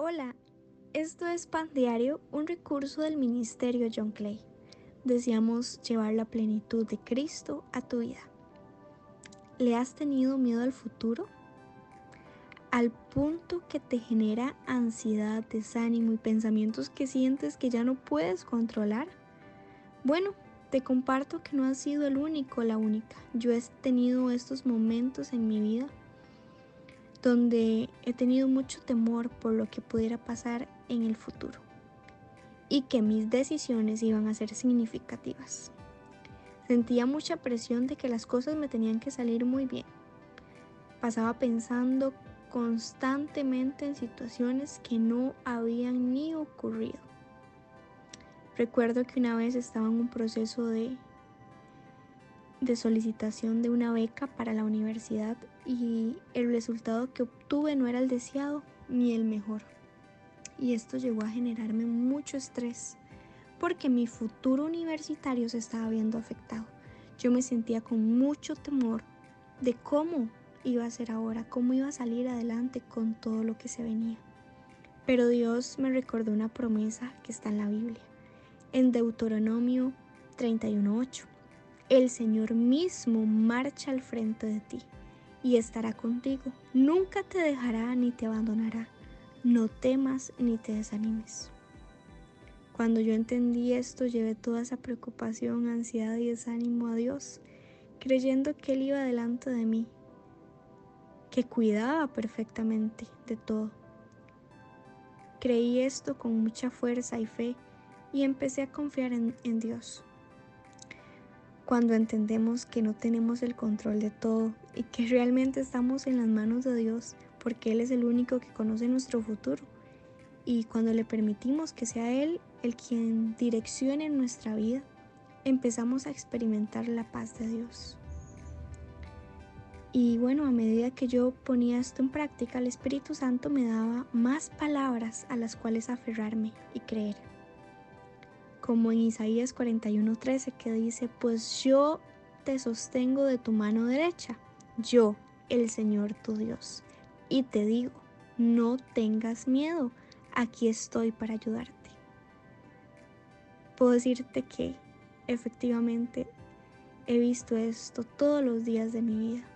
Hola, esto es Pan Diario, un recurso del Ministerio John Clay. Deseamos llevar la plenitud de Cristo a tu vida. ¿Le has tenido miedo al futuro? Al punto que te genera ansiedad, desánimo y pensamientos que sientes que ya no puedes controlar. Bueno, te comparto que no has sido el único, la única. Yo he tenido estos momentos en mi vida donde he tenido mucho temor por lo que pudiera pasar en el futuro y que mis decisiones iban a ser significativas. Sentía mucha presión de que las cosas me tenían que salir muy bien. Pasaba pensando constantemente en situaciones que no habían ni ocurrido. Recuerdo que una vez estaba en un proceso de de solicitación de una beca para la universidad y el resultado que obtuve no era el deseado ni el mejor. Y esto llegó a generarme mucho estrés porque mi futuro universitario se estaba viendo afectado. Yo me sentía con mucho temor de cómo iba a ser ahora, cómo iba a salir adelante con todo lo que se venía. Pero Dios me recordó una promesa que está en la Biblia, en Deuteronomio 31.8 el Señor mismo marcha al frente de ti y estará contigo. Nunca te dejará ni te abandonará. No temas ni te desanimes. Cuando yo entendí esto, llevé toda esa preocupación, ansiedad y desánimo a Dios, creyendo que Él iba delante de mí, que cuidaba perfectamente de todo. Creí esto con mucha fuerza y fe y empecé a confiar en, en Dios cuando entendemos que no tenemos el control de todo y que realmente estamos en las manos de Dios porque Él es el único que conoce nuestro futuro. Y cuando le permitimos que sea Él el quien direccione nuestra vida, empezamos a experimentar la paz de Dios. Y bueno, a medida que yo ponía esto en práctica, el Espíritu Santo me daba más palabras a las cuales aferrarme y creer como en Isaías 41:13 que dice, pues yo te sostengo de tu mano derecha, yo, el Señor tu Dios, y te digo, no tengas miedo, aquí estoy para ayudarte. Puedo decirte que efectivamente he visto esto todos los días de mi vida,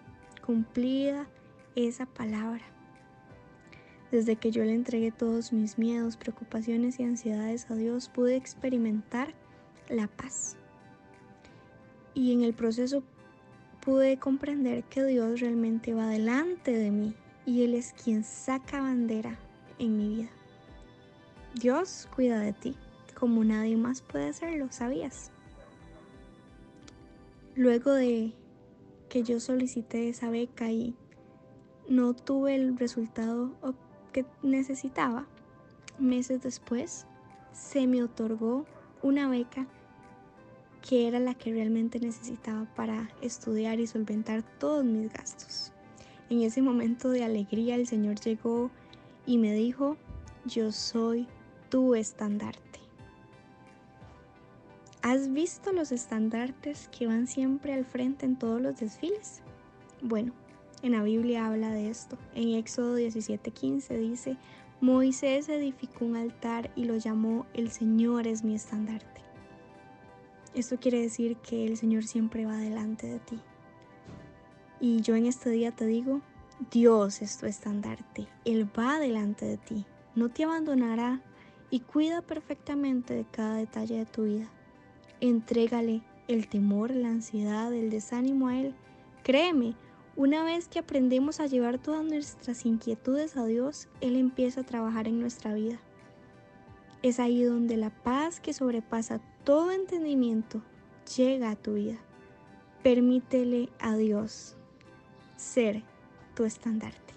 cumplida esa palabra desde que yo le entregué todos mis miedos, preocupaciones y ansiedades a Dios, pude experimentar la paz. Y en el proceso pude comprender que Dios realmente va delante de mí y Él es quien saca bandera en mi vida. Dios cuida de ti como nadie más puede hacerlo, ¿sabías? Luego de que yo solicité esa beca y no tuve el resultado que necesitaba, meses después se me otorgó una beca que era la que realmente necesitaba para estudiar y solventar todos mis gastos. En ese momento de alegría el Señor llegó y me dijo, yo soy tu estandarte. ¿Has visto los estandartes que van siempre al frente en todos los desfiles? Bueno, en la Biblia habla de esto. En Éxodo 17:15 dice, Moisés edificó un altar y lo llamó El Señor es mi estandarte. Esto quiere decir que el Señor siempre va delante de ti. Y yo en este día te digo, Dios es tu estandarte, Él va delante de ti, no te abandonará y cuida perfectamente de cada detalle de tu vida. Entrégale el temor, la ansiedad, el desánimo a Él. Créeme, una vez que aprendemos a llevar todas nuestras inquietudes a Dios, Él empieza a trabajar en nuestra vida. Es ahí donde la paz que sobrepasa todo entendimiento llega a tu vida. Permítele a Dios ser tu estandarte.